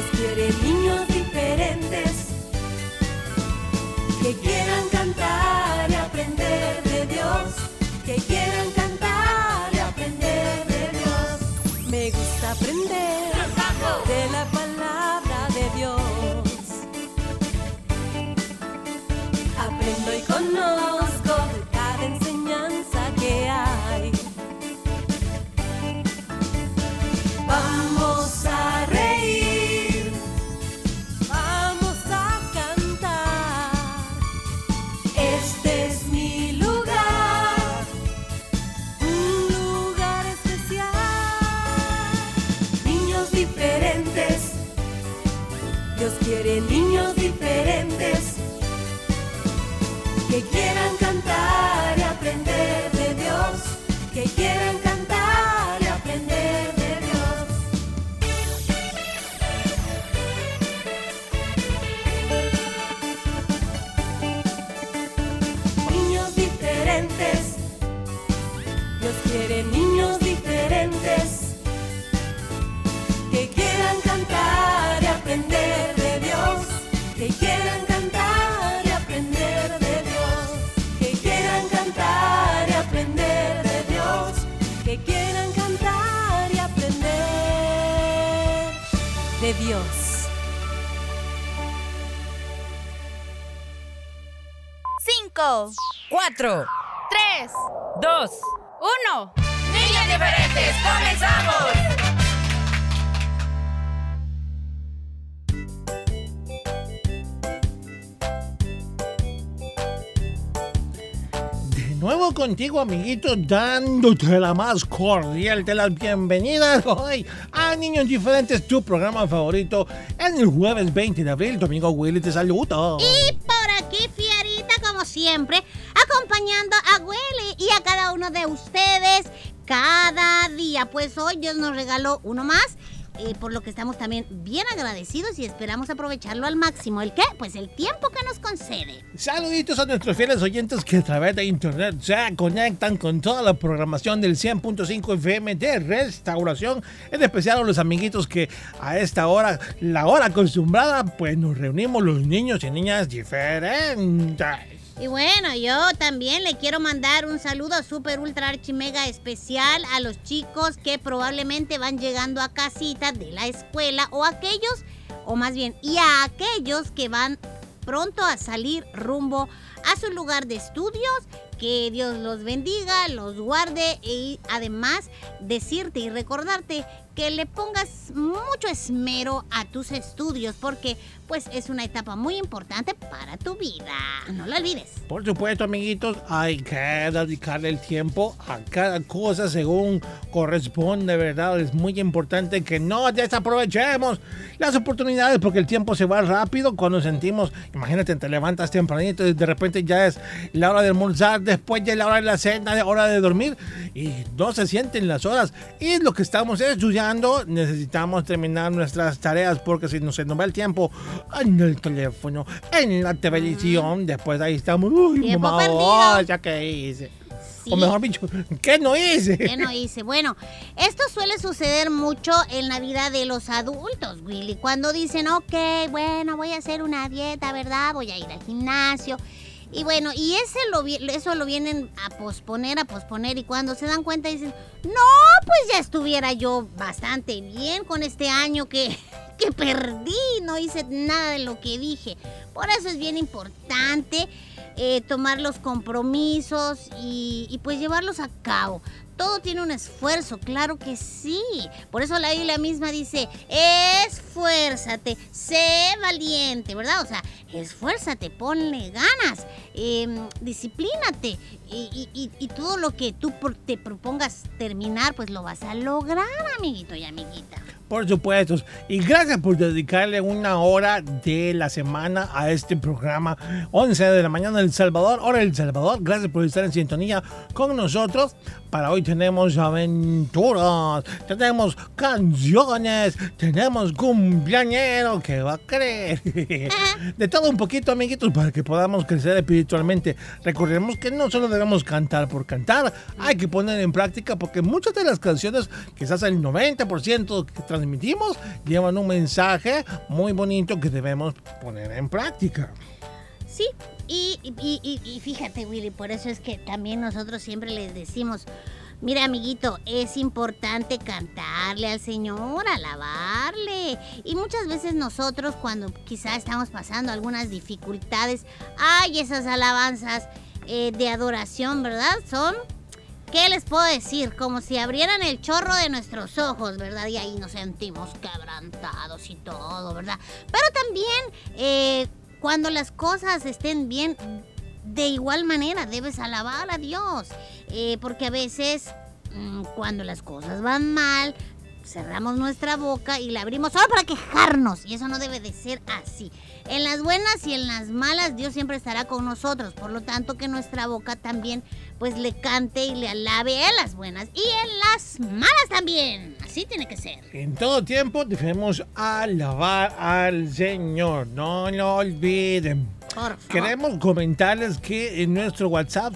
Dios quiere niños de Dios. Cinco, Cuatro. tres, Dos. uno. Niños diferentes, comenzamos. Nuevo contigo, amiguito, dándote la más cordial de las bienvenidas hoy a Niños Diferentes, tu programa favorito, en el jueves 20 de abril. Domingo Willy te saluda. Y por aquí, Fiarita, como siempre, acompañando a Willy y a cada uno de ustedes cada día. Pues hoy Dios nos regaló uno más. Eh, por lo que estamos también bien agradecidos y esperamos aprovecharlo al máximo. ¿El qué? Pues el tiempo que nos concede. Saluditos a nuestros fieles oyentes que a través de internet se conectan con toda la programación del 100.5 FM de restauración. En especial a los amiguitos que a esta hora, la hora acostumbrada, pues nos reunimos los niños y niñas diferentes. Y bueno, yo también le quiero mandar un saludo súper ultra archi mega especial a los chicos que probablemente van llegando a casita de la escuela o aquellos, o más bien, y a aquellos que van pronto a salir rumbo a su lugar de estudios. Que Dios los bendiga, los guarde y además decirte y recordarte que le pongas mucho esmero a tus estudios porque pues es una etapa muy importante para tu vida. No lo olvides. Por supuesto, amiguitos, hay que dedicarle el tiempo a cada cosa según corresponde, ¿verdad? Es muy importante que no desaprovechemos las oportunidades porque el tiempo se va rápido cuando sentimos, imagínate, te levantas tempranito y de repente ya es la hora de almorzar, después ya es la hora de la cena, la hora de dormir y no se sienten las horas. Y lo que estamos estudiando, necesitamos terminar nuestras tareas porque si no se nos va el tiempo en el teléfono, en la televisión, después ahí estamos, uy, mamá, oh, ya que hice. Sí. O mejor dicho, ¿qué no hice? ¿Qué no hice? Bueno, esto suele suceder mucho en la vida de los adultos, Willy. Cuando dicen, ok, bueno, voy a hacer una dieta, ¿verdad? Voy a ir al gimnasio. Y bueno, y ese eso lo vienen a posponer, a posponer. Y cuando se dan cuenta dicen, no, pues ya estuviera yo bastante bien con este año que, que perdí. No hice nada de lo que dije. Por eso es bien importante eh, tomar los compromisos y, pues llevarlos a cabo. Todo tiene un esfuerzo, claro que sí. Por eso la Biblia misma dice, esfuérzate, sé valiente, ¿verdad? O sea, esfuérzate, ponle ganas, eh, disciplínate y, y, y, todo lo que tú te propongas terminar, pues lo vas a lograr, amiguito y amiguita. Por supuesto. Y gracias por dedicarle una hora de la semana a este programa. 11 de la mañana El Salvador, hora El Salvador. Gracias por estar en sintonía con nosotros. Para hoy tenemos aventuras, tenemos canciones, tenemos cumpleañero que va a creer. De todo un poquito, amiguitos, para que podamos crecer espiritualmente. Recordemos que no solo debemos cantar por cantar, hay que poner en práctica porque muchas de las canciones, quizás el 90% que transmitimos llevan un mensaje muy bonito que debemos poner en práctica. Sí, y- y fíjate, Willy, por eso es que también nosotros siempre les decimos, mira, amiguito, es importante cantarle al Señor, alabarle. Y muchas veces nosotros, cuando quizá estamos pasando algunas dificultades, ay, esas alabanzas eh, de adoración, ¿verdad? Son ¿Qué les puedo decir? Como si abrieran el chorro de nuestros ojos, ¿verdad? Y ahí nos sentimos quebrantados y todo, ¿verdad? Pero también eh, cuando las cosas estén bien, de igual manera debes alabar a Dios. Eh, porque a veces mm, cuando las cosas van mal, cerramos nuestra boca y la abrimos solo para quejarnos. Y eso no debe de ser así. En las buenas y en las malas Dios siempre estará con nosotros. Por lo tanto que nuestra boca también pues le cante y le alabe en las buenas y en las malas también. Así tiene que ser. En todo tiempo debemos alabar al Señor, no lo olviden. Por favor. Queremos comentarles que en nuestro WhatsApp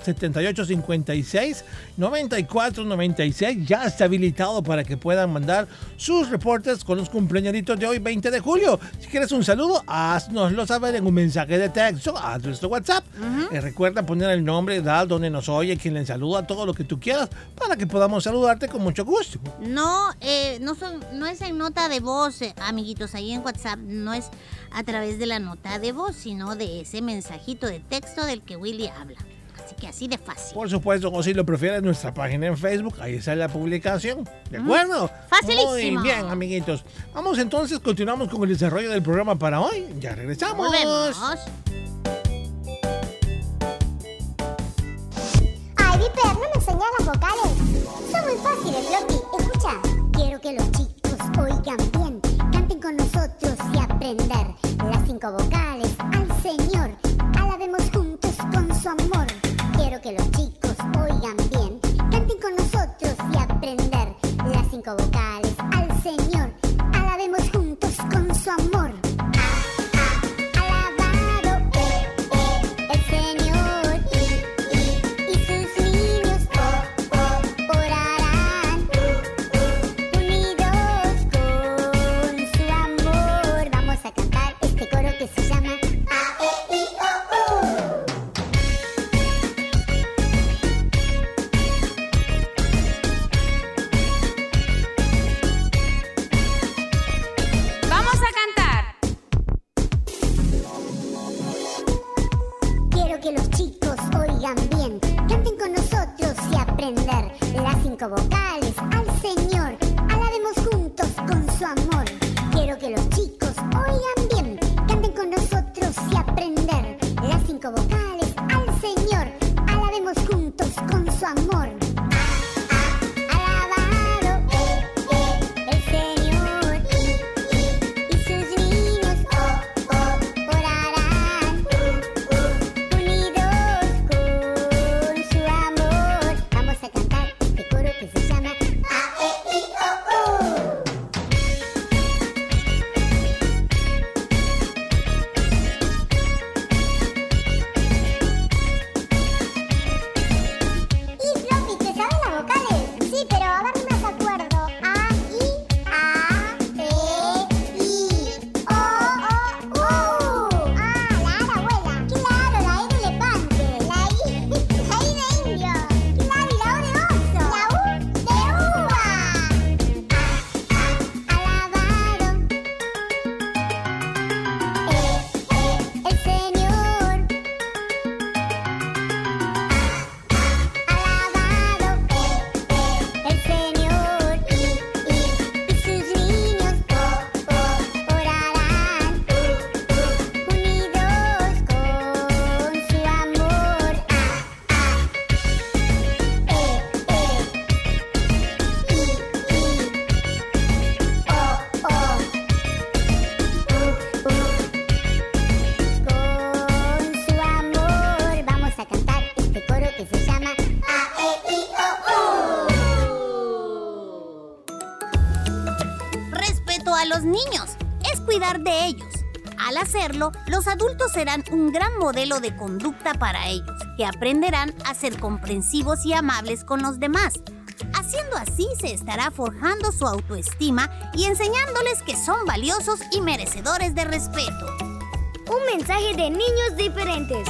7856-9496 ya está habilitado para que puedan mandar sus reportes con los cumpleaños de hoy, 20 de julio. Si quieres un saludo, haznoslo saber en un mensaje de texto a nuestro WhatsApp. Y recuerda poner el nombre, edad, donde nos oye, quien le saluda, todo lo que tú quieras, para que podamos saludarte con mucho gusto. No, eh, no, son, no es en nota de voz, eh, amiguitos, ahí en WhatsApp no es a través de la nota de voz, sino de ese mensajito de texto del que Willy habla. Así que así de fácil. Por supuesto, o si lo prefieres, nuestra página en Facebook, ahí está la publicación. ¿De acuerdo? Facilísimo. Muy bien, amiguitos. Vamos entonces, continuamos con el desarrollo del programa para hoy. Ya regresamos. Volvemos. Ay, Viper, no me enseñas las vocales. Son muy fáciles, Floppy. Escucha. Quiero que los chicos oigan bien, canten con nosotros y aprender las cinco vocales al Señor. Alabemos juntos con su amor. Quiero que los chicos oigan bien, canten con nosotros y aprender las cinco vocales al Señor. Alabemos juntos con su amor. Vocales ellos. Al hacerlo, los adultos serán un gran modelo de conducta para ellos, que aprenderán a ser comprensivos y amables con los demás. Haciendo así se estará forjando su autoestima y enseñándoles que son valiosos y merecedores de respeto. Un mensaje de niños diferentes.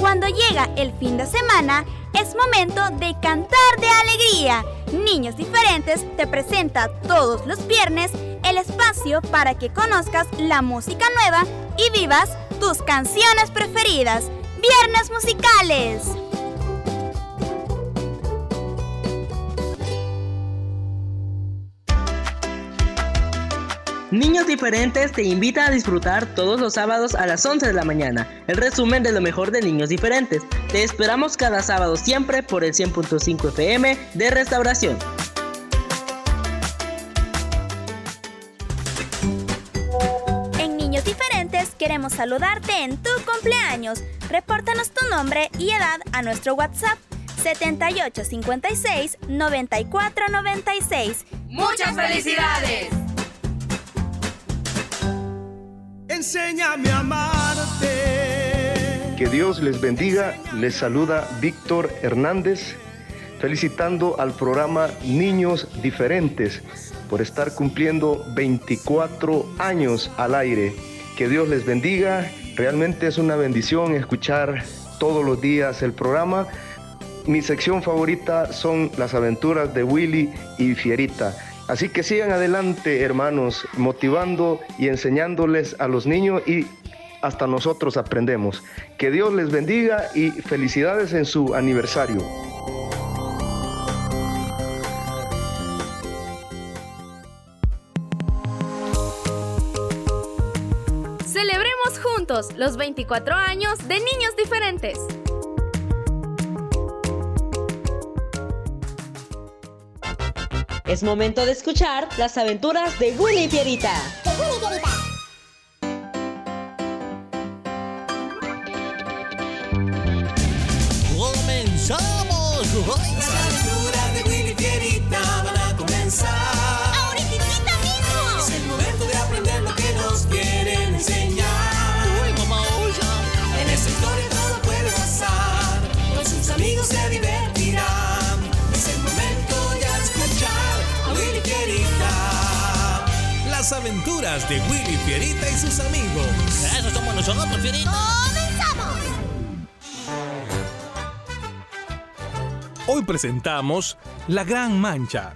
Cuando llega el fin de semana, es momento de cantar de alegría. Niños Diferentes te presenta todos los viernes el espacio para que conozcas la música nueva y vivas tus canciones preferidas. Viernes musicales. Niños Diferentes te invita a disfrutar todos los sábados a las 11 de la mañana. El resumen de lo mejor de Niños Diferentes. Te esperamos cada sábado siempre por el 100.5 FM de Restauración. En Niños Diferentes queremos saludarte en tu cumpleaños. Repórtanos tu nombre y edad a nuestro WhatsApp 7856 9496. ¡Muchas felicidades! Enséñame a amarte. Que Dios les bendiga. Les saluda Víctor Hernández, felicitando al programa Niños Diferentes por estar cumpliendo 24 años al aire. Que Dios les bendiga. Realmente es una bendición escuchar todos los días el programa. Mi sección favorita son las aventuras de Willy y Fierita. Así que sigan adelante, hermanos, motivando y enseñándoles a los niños y hasta nosotros aprendemos. Que Dios les bendiga y felicidades en su aniversario. Celebremos juntos los 24 años de Niños Diferentes. Es momento de escuchar las aventuras de Willy. De Willy y aventuras de Willy Fierita y sus amigos. Eso somos nosotros, Fierita. ¡Comenzamos! Hoy presentamos La Gran Mancha.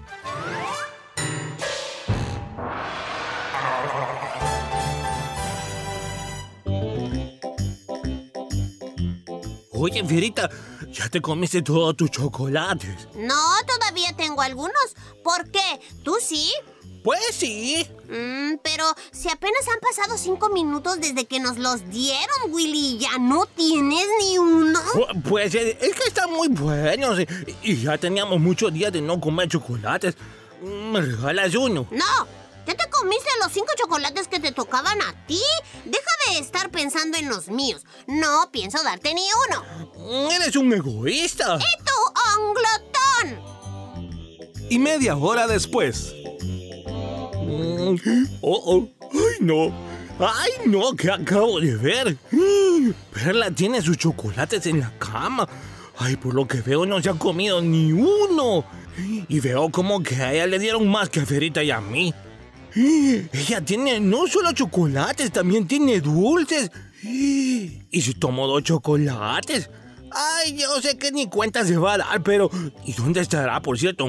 Oye, Fierita, ya te comiste todos tus chocolates. No, todavía tengo algunos. ¿Por qué? ¿Tú sí? Pues sí. Mm, pero si apenas han pasado cinco minutos desde que nos los dieron, Willy, ¿ya no tienes ni uno? Pu- Pues eh, es que están muy buenos eh, y ya teníamos muchos días de no comer chocolates. Mm, ¿Me regalas uno? No, ya te comiste los cinco chocolates que te tocaban a ti. Deja de estar pensando en los míos. No pienso darte ni uno. Mm, Eres un egoísta. ¡Y tú, onglotón! Y media hora después. Mm, Oh, oh. Ay, no. Ay, no, que acabo de ver. Mm, Perla tiene sus chocolates en la cama. Ay, por lo que veo no se ha comido ni uno. Y veo como que a ella le dieron más que a Ferita y a mí. Ella tiene no solo chocolates, también tiene dulces. Y si tomo dos chocolates. Ay, yo sé que ni cuenta se va a dar, pero ¿y dónde estará, por cierto?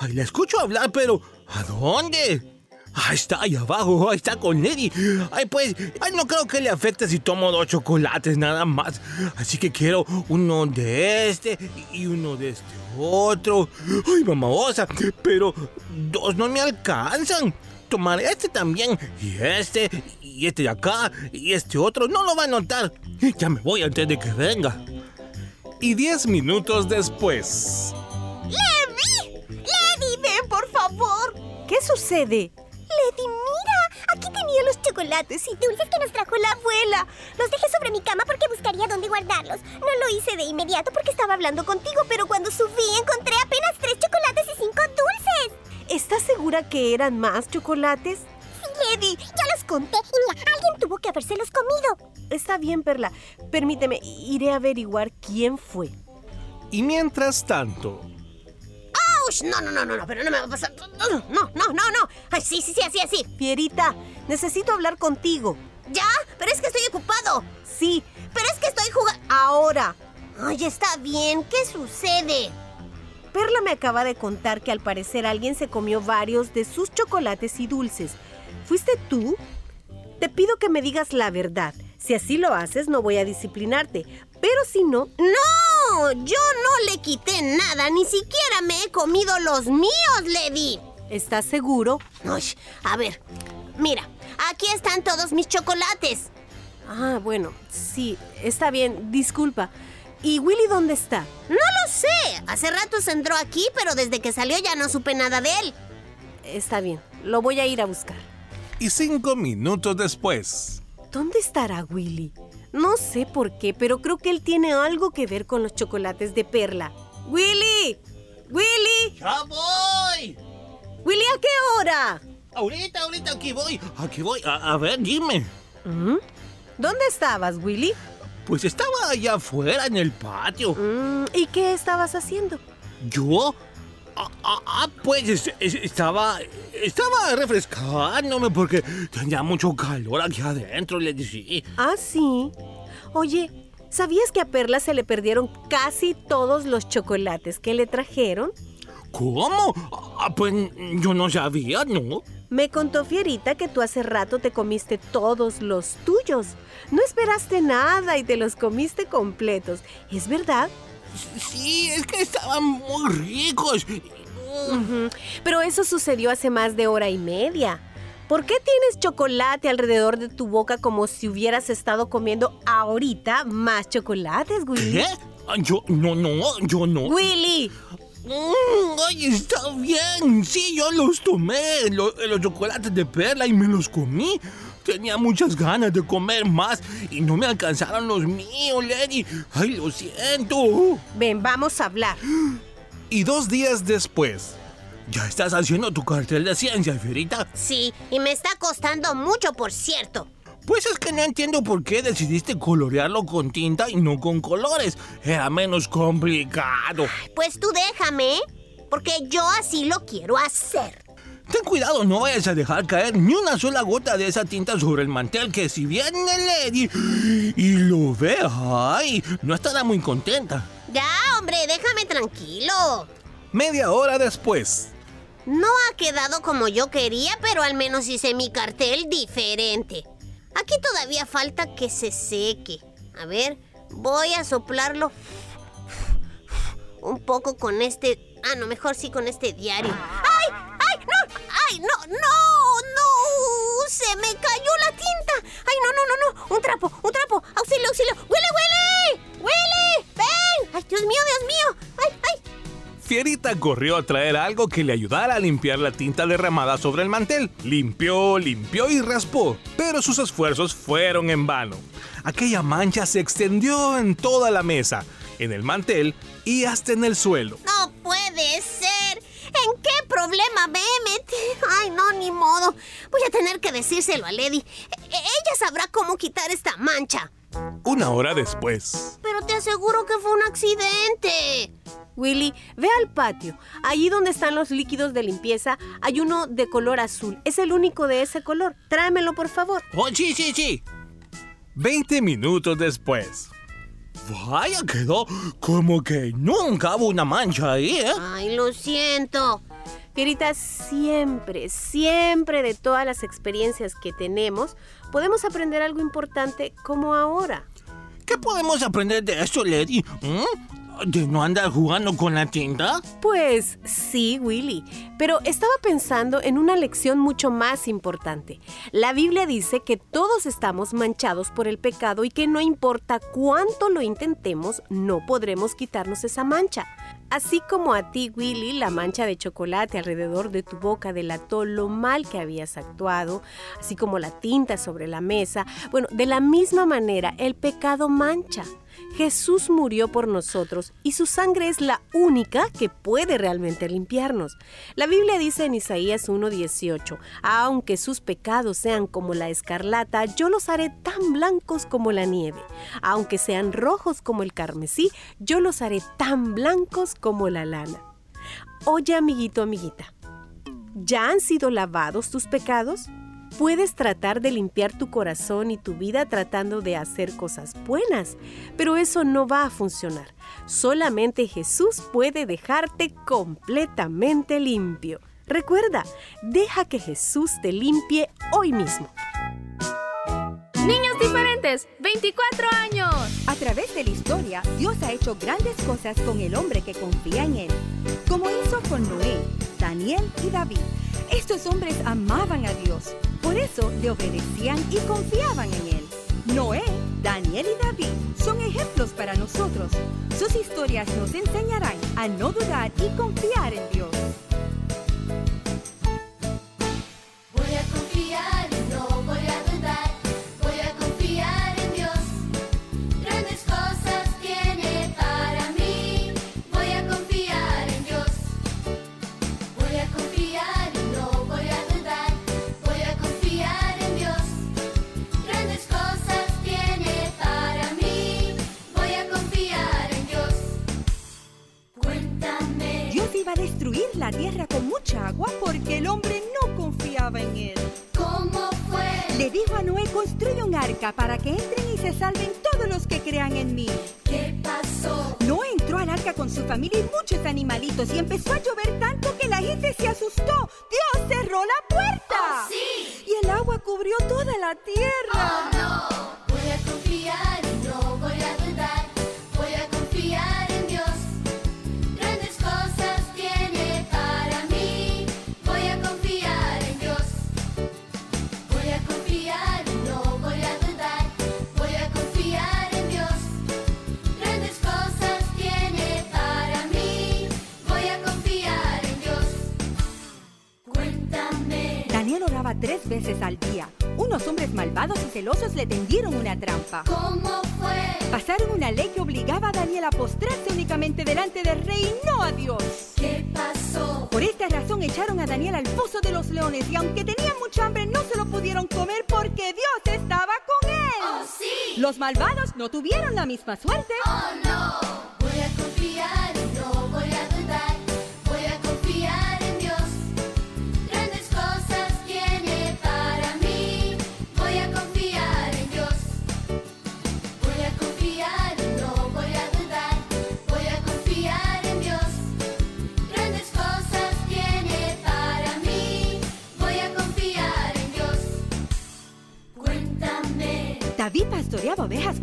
Ay, la escucho hablar, pero ¿a dónde? Ah, está ahí abajo, ahí está con Lady. Ay, pues, ay, no creo que le afecte si tomo dos chocolates nada más. Así que quiero uno de este y uno de este otro. Ay, mamaosa, pero dos no me alcanzan. Tomar este también, y este, y este de acá, y este otro. No lo va a notar. Ya me voy antes de que venga. Y diez minutos después. Sucede? Lady, mira, aquí tenía los chocolates y dulces que nos trajo la abuela. Los dejé sobre mi cama porque buscaría dónde guardarlos. No lo hice de inmediato porque estaba hablando contigo, pero cuando subí encontré apenas tres chocolates y cinco dulces. ¿Estás segura que eran más chocolates? Sí, Lady, ya los conté y mira, alguien tuvo que habérselos comido. está bien, Perla. Permíteme, iré a averiguar quién fue. Y mientras tanto, No, no, no, no, no, pero no me va a pasar. No, no, no, no. Ay, sí, sí, sí, así, así. Fierita, necesito hablar contigo. ¿Ya? Pero es que estoy ocupado. Sí, Pero es que estoy jugando. ahora. Ay, está bien. ¿Qué sucede? Perla me acaba de contar que al parecer alguien se comió varios de sus chocolates y dulces. ¿Fuiste tú? Te pido que me digas la verdad. Si así lo haces, no voy a disciplinarte. Pero si no, ¡No! Yo no le quité nada. Ni siquiera me he comido los míos, Lady. ¿estás seguro? Ay, a ver. Mira, aquí están todos mis chocolates. Ah, bueno, sí, está bien, disculpa. ¿Y Willy dónde está? No lo sé. Hace rato se entró aquí, pero desde que salió ya no supe nada de él. Está bien, lo voy a ir a buscar. y cinco minutos después, ¿Dónde estará Willy? No sé por qué, pero creo que él tiene algo que ver con los chocolates de Perla. ¡Willy! ¡Willy! ¡Ya voy! ¡Willy, ¿a qué hora? Ahorita, ahorita, aquí voy. Aquí voy. A, a ver, dime. ¿Mm? ¿Dónde estabas, Willy? Pues estaba allá afuera en el patio. Mm, ¿Y qué estabas haciendo? ¿Yo? Ah, ah, ah, pues es- es- estaba, estaba refrescándome porque tenía mucho calor aquí adentro, le decía. Ah, sí. Oye, ¿sabías que a Perla se le perdieron casi todos los chocolates que le trajeron? ¿Cómo? Ah, pues yo no sabía, ¿no? Me contó Fierita que tú hace rato te comiste todos los tuyos. No esperaste nada y te los comiste completos. ¿Es verdad? Sí, es que estaban muy ricos. Pero eso sucedió hace más de hora y media. ¿Por qué tienes chocolate alrededor de tu boca como si hubieras estado comiendo ahorita más chocolates, Willy? ¿Qué? Yo, no, no, yo no. Willy, Mm, ay, está bien. Sí, yo los tomé, lo- los chocolates de perla y me los comí. Tenía muchas ganas de comer más y no me alcanzaron los míos, Lady. Ay, lo siento. ven, vamos a hablar. y dos días después, ¿Ya estás haciendo tu cartel de ciencia, Fierita? Sí, y me está costando mucho, por cierto. Pues es que no entiendo por qué decidiste colorearlo con tinta y no con colores. Era menos complicado. Pues tú déjame, porque yo así lo quiero hacer. Ten cuidado, no vayas a dejar caer ni una sola gota de esa tinta sobre el mantel que si viene Lady y lo ve, ay, no estará muy contenta. Ya, hombre, déjame tranquilo. media hora después, No ha quedado como yo quería, pero al menos hice mi cartel diferente. Aquí todavía falta que se seque. A ver, voy a soplarlo un poco con este... Ah, no, mejor sí con este diario. Me cayó la tinta! ¡Ay, no, no, no, no! ¡Un trapo! ¡Un trapo! ¡Auxilio, auxilio! ¡Willy, Willy! ¡Willy! ¡Ven! ¡Ay, Dios mío, Dios mío! ¡Ay, ay! Fierita corrió a traer algo que le ayudara a limpiar la tinta derramada sobre el mantel. Limpió, limpió y raspó, pero sus esfuerzos fueron en vano. Aquella mancha se extendió en toda la mesa, en el mantel y hasta en el suelo. No puede ser. ¿En qué problema me he metido? Ay, no, ni modo. Voy a tener que decírselo a Lady. E- Ella sabrá cómo quitar esta mancha. Una hora después, Pero te aseguro que fue un accidente. Willy, ve al patio. Allí donde están los líquidos de limpieza hay uno de color azul. Es el único de ese color. Tráemelo, por favor. Oh, sí, sí, sí. 20 minutos después. Vaya, quedó como que nunca hubo una mancha ahí, ¿eh? Ay, lo siento. Fierita, siempre, siempre de todas las experiencias que tenemos, podemos aprender algo importante como ahora. ¿Qué podemos aprender de esto, Lady? ¿Mm? ¿De no andar jugando con la tinta? Pues sí, Willy, pero estaba pensando en una lección mucho más importante. La Biblia dice que todos estamos manchados por el pecado y que no importa cuánto lo intentemos, no podremos quitarnos esa mancha. Así como a ti, Willy, la mancha de chocolate alrededor de tu boca delató lo mal que habías actuado, así como la tinta sobre la mesa, bueno, de la misma manera el pecado mancha. Jesús murió por nosotros y su sangre es la única que puede realmente limpiarnos. La Biblia dice en Isaías 1:18, aunque sus pecados sean como la escarlata, yo los haré tan blancos como la nieve. Aunque sean rojos como el carmesí, yo los haré tan blancos como la lana. Oye, amiguito, amiguita, ¿ya han sido lavados tus pecados? Puedes tratar de limpiar tu corazón y tu vida tratando de hacer cosas buenas, pero eso no va a funcionar. Solamente Jesús puede dejarte completamente limpio. Recuerda, deja que Jesús te limpie hoy mismo. Niños diferentes, 24 años. A través de la historia, Dios ha hecho grandes cosas con el hombre que confía en Él, como hizo con Noé, Daniel y David. Estos hombres amaban a Dios, por eso le obedecían y confiaban en Él. Noé, Daniel y David son ejemplos para nosotros. Sus historias nos enseñarán a no dudar y confiar en Dios. Tierra con mucha agua porque el hombre no confiaba en Él. ¿Cómo fue? Le dijo a Noé, construye un arca para que entren y se salven todos los que crean en mí. ¿Qué pasó? Noé entró al arca con su familia y muchos animalitos y empezó a llover tanto que la gente se asustó. Dios cerró la puerta. Oh, sí. Y el agua cubrió toda la tierra. Oh no, Tres veces al día. Unos hombres malvados y celosos le tendieron una trampa. ¿Cómo fue? Pasaron una ley que obligaba a Daniel a postrarse únicamente delante del rey y no a Dios. ¿Qué pasó? Por esta razón echaron a Daniel al pozo de los leones y aunque tenían mucha hambre no se lo pudieron comer porque Dios estaba con él. Oh sí. Los malvados no tuvieron la misma suerte. Oh no,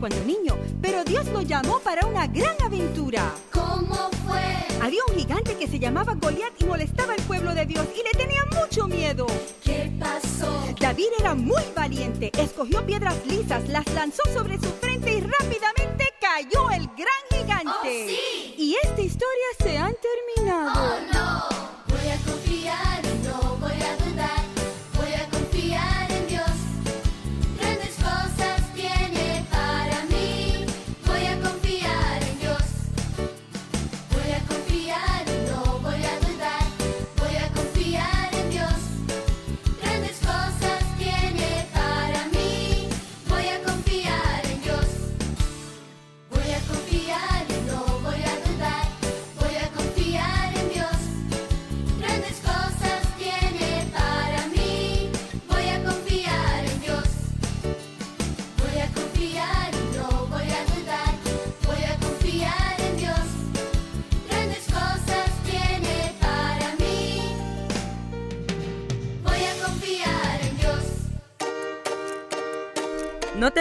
cuando niño, pero Dios lo llamó para una gran aventura. ¿Cómo fue? Había un gigante que se llamaba Goliat y molestaba al pueblo de Dios y le tenía mucho miedo. ¿Qué pasó? David era muy valiente, escogió piedras lisas, las lanzó sobre su frente y rápidamente cayó el gran gigante. Oh, sí. Y esta historia se ha terminado.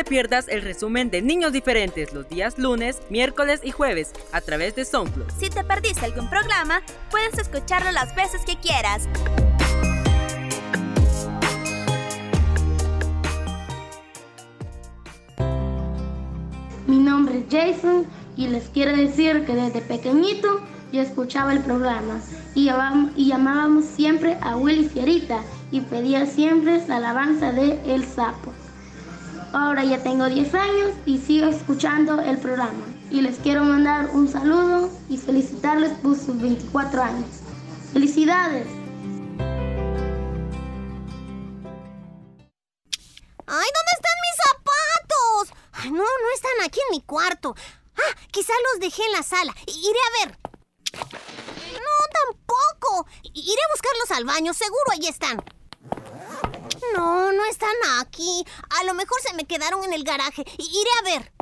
Te pierdas el resumen de Niños Diferentes los días lunes, miércoles y jueves a través de SoundCloud. Si te perdiste algún programa, puedes escucharlo las veces que quieras. Mi nombre es Jason y les quiero decir que desde pequeñito yo escuchaba el programa y llamábamos siempre a Willy Fierita y pedía siempre la alabanza de El Sapo. Ahora ya tengo 10 años y sigo escuchando el programa. y les quiero mandar un saludo y felicitarles por sus 24 años. ¡Felicidades! ¡Ay, ¿dónde están mis zapatos? Ay, no, no están aquí en mi cuarto. Ah, quizá los dejé en la sala. Iré a ver. No, tampoco. Iré a buscarlos al baño, seguro ahí están. No, no están aquí. A lo mejor se me quedaron en el garaje. Iré a ver.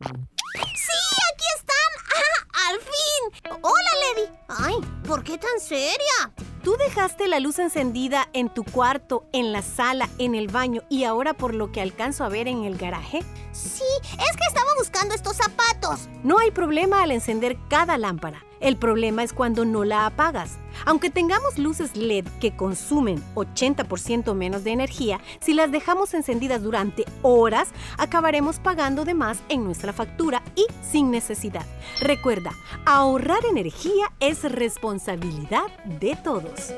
¡Sí, aquí están! ¡Ah, al fin! ¡Hola, Lady! Ay, ¿por qué tan seria? ¿Tú dejaste la luz encendida en tu cuarto, en la sala, en el baño y ahora por lo que alcanzo a ver en el garaje? Sí, es que estaba buscando estos zapatos. No hay problema al encender cada lámpara. El problema es cuando no la apagas. Aunque tengamos luces LED que consumen 80% menos de energía, si las dejamos encendidas durante horas, acabaremos pagando de más en nuestra factura y sin necesidad. Recuerda, ahorrar energía es responsabilidad de todos.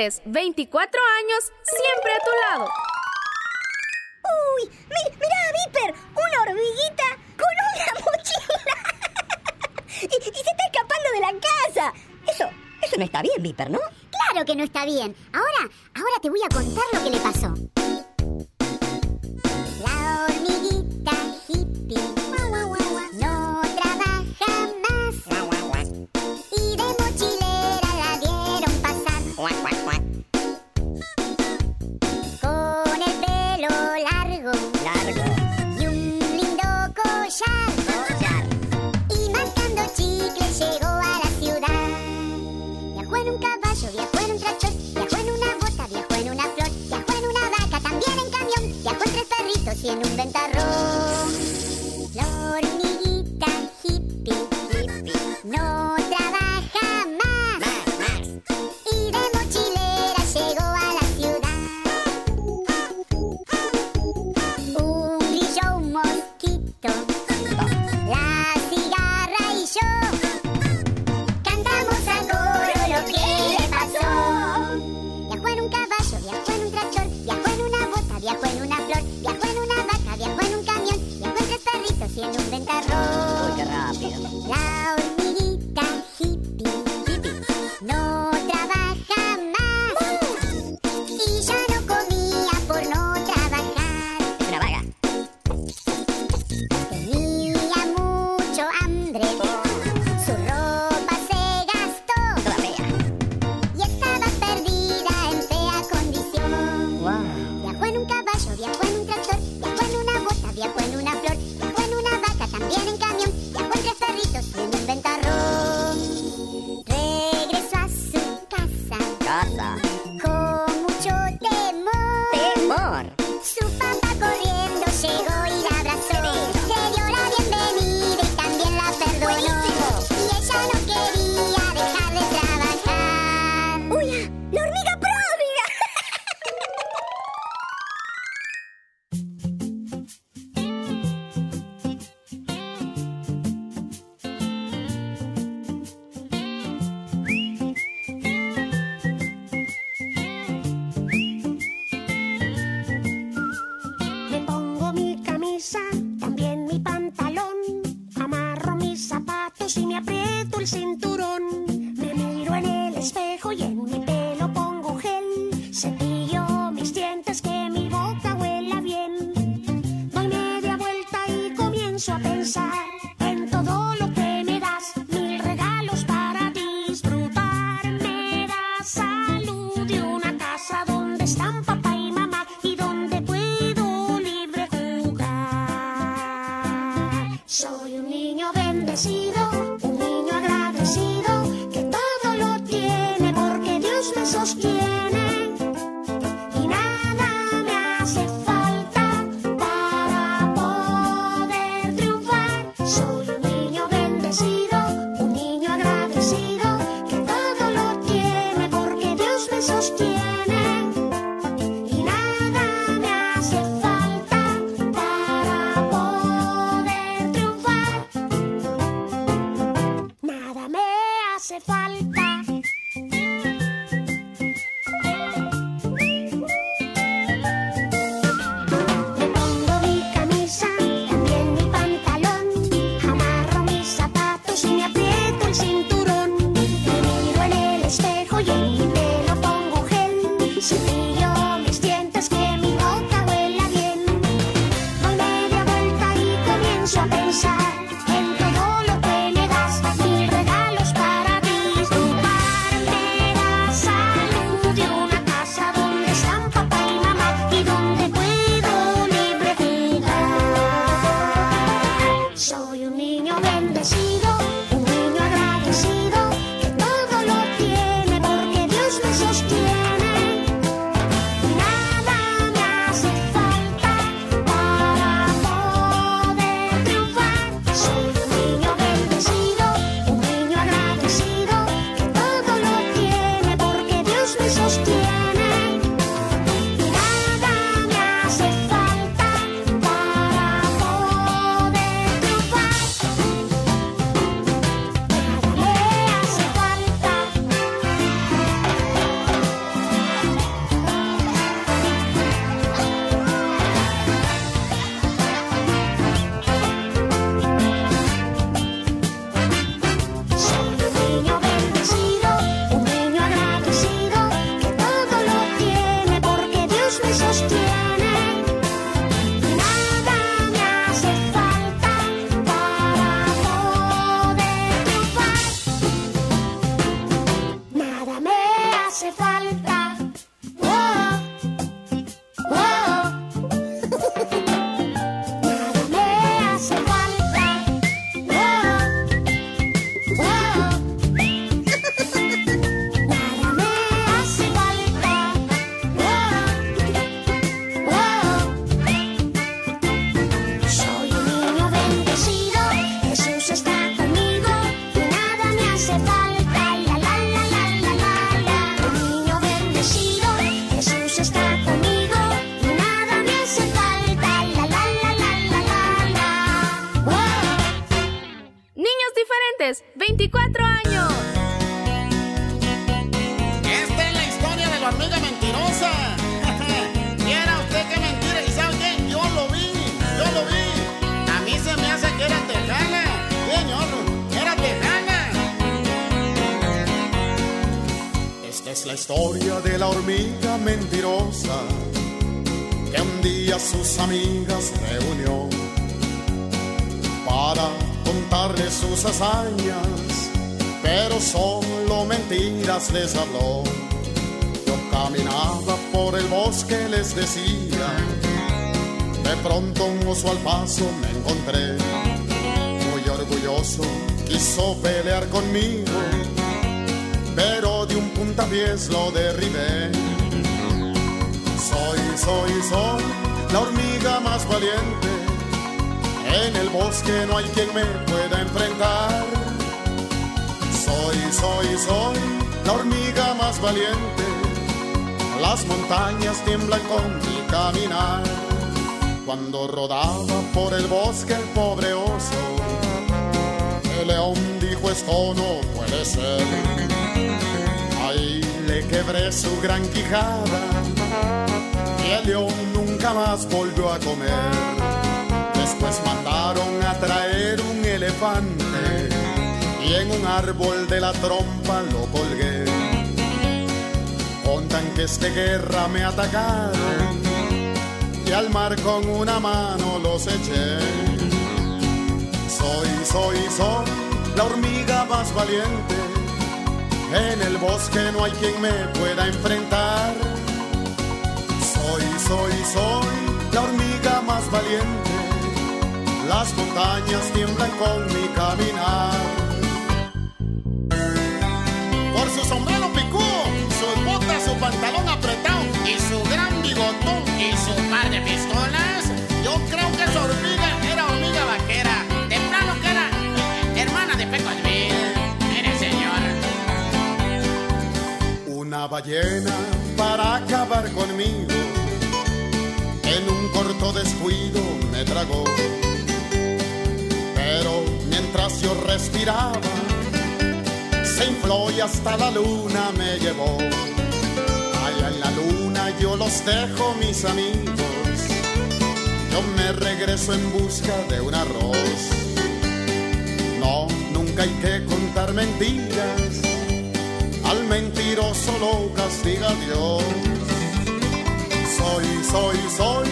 24 años, siempre a tu lado. ¡Uy! Mi, ¡Mira Viper! ¡Una hormiguita con una mochila! y, y, se está escapando de la casa! Eso, eso no está bien, Viper, ¿no? Claro que no está bien. Ahora, ahora te voy a contar lo que le pasó. Les habló. Yo caminaba por el bosque, les decía, de pronto un oso al paso me encontré, muy orgulloso, quiso pelear conmigo pero de un puntapiés lo derribé. Soy, soy, soy la hormiga más valiente. En el bosque no hay quien me pueda enfrentar. Soy, soy, soy la hormiga más valiente. Las montañas tiemblan con mi caminar. Cuando rodaba por el bosque el pobre oso, el león dijo esto no puede ser. Ahí le quebré su gran quijada y el león nunca más volvió a comer. Después mandaron a traer un elefante y en un árbol de la trompa lo colgué. Contan que este guerra me atacaron y al mar con una mano los eché. Soy, soy, soy la hormiga más valiente. En el bosque no hay quien me pueda enfrentar. Soy, soy, soy la hormiga más valiente. Las montañas tiemblan con mi caminar. Pantalón apretado y su gran bigotón y su par de pistolas, yo creo que su hormiga era hormiga vaquera. De plano que era hermana de Pecosville. Mire, señor. Una ballena para acabar conmigo. En un corto descuido me tragó. Pero mientras yo respiraba, se infló y hasta la luna me llevó. Yo los dejo, mis amigos. Yo me regreso en busca de un arroz. No, nunca hay que contar mentiras. Al mentiroso lo castiga Dios. Soy, soy, soy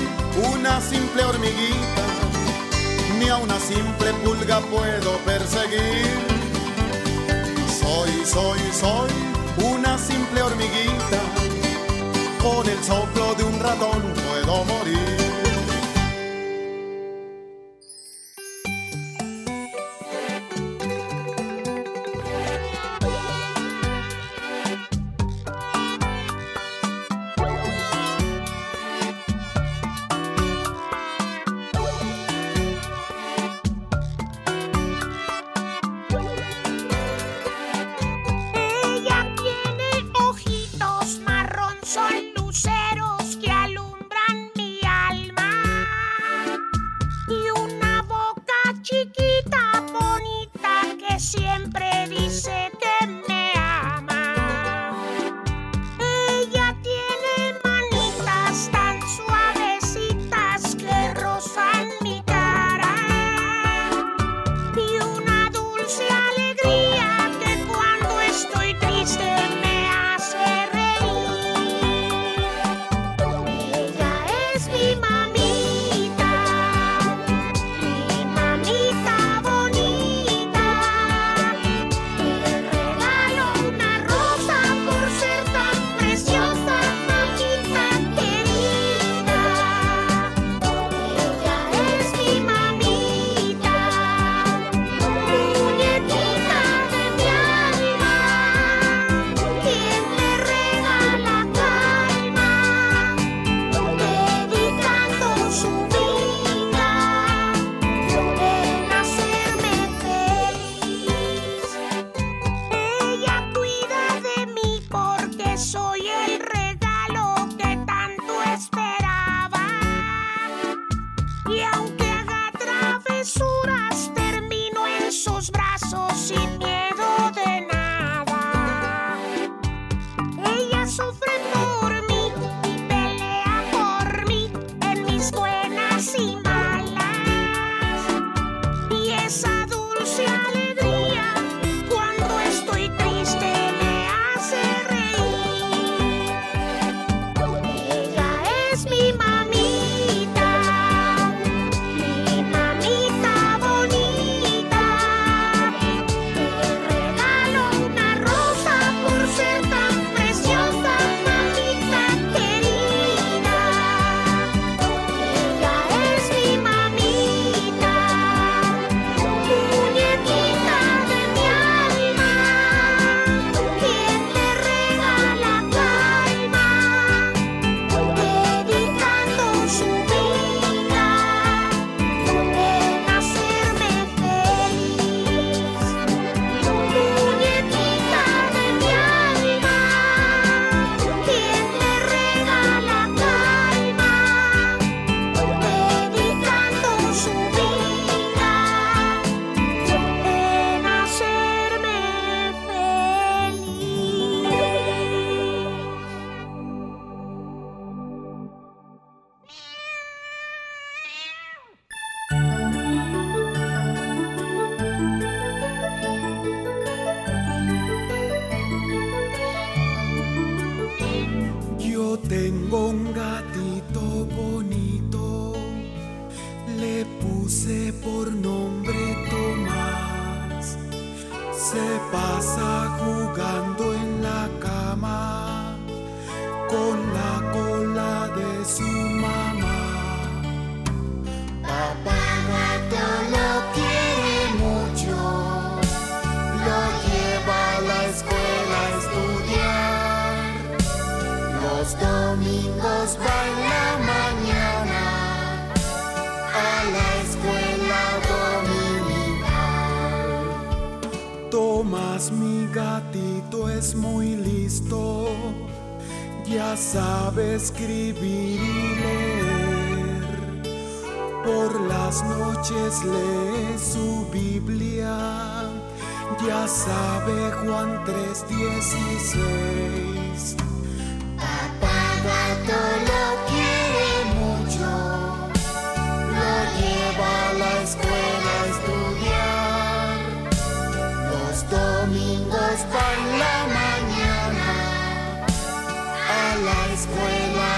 una simple hormiguita. Ni a una simple pulga puedo perseguir. Soy, soy, soy una simple hormiguita. Soplo de un ratón puedo morir. Escuela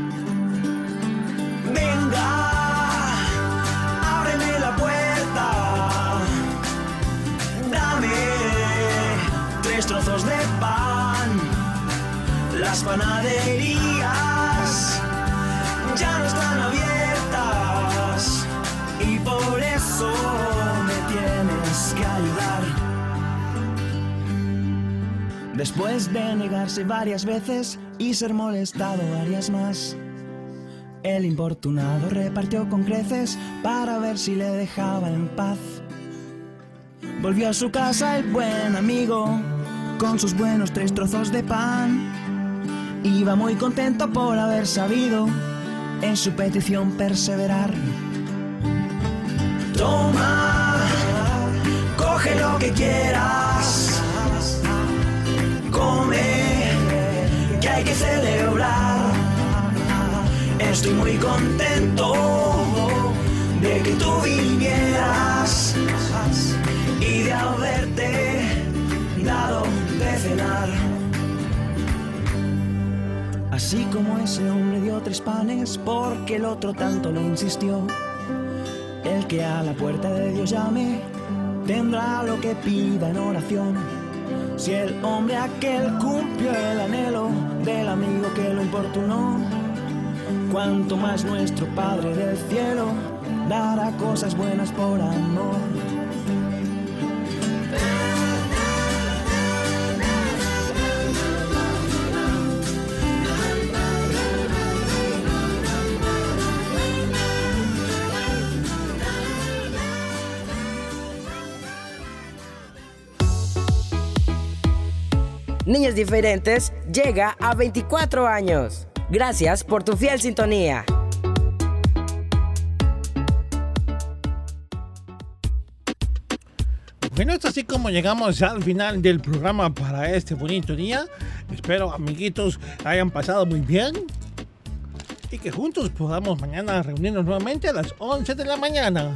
trozos de pan. Las panaderías ya no están abiertas y por eso me tienes que ayudar. Después de negarse varias veces y ser molestado varias más. El importunado repartió con creces para ver si le dejaba en paz. Volvió a su casa el buen amigo con sus buenos tres trozos de pan. Iba muy contento por haber sabido en su petición perseverar. Toma, coge lo que quieras, come, que hay que celebrar. Estoy muy contento de que tú vinieras y de haberte de cenar. Así como ese hombre dio tres panes porque el otro tanto le insistió. El que a la puerta de Dios llame tendrá lo que pida en oración. Si el hombre aquel cumplió el anhelo del amigo que lo importunó, cuanto más nuestro Padre del cielo dará cosas buenas por amor. Niños Diferentes llega a 24 años. Gracias por tu fiel sintonía. Bueno, es así como llegamos al final del programa para este bonito día. Espero, amiguitos, hayan pasado muy bien. Y que juntos podamos mañana reunirnos nuevamente a las 11 de la mañana.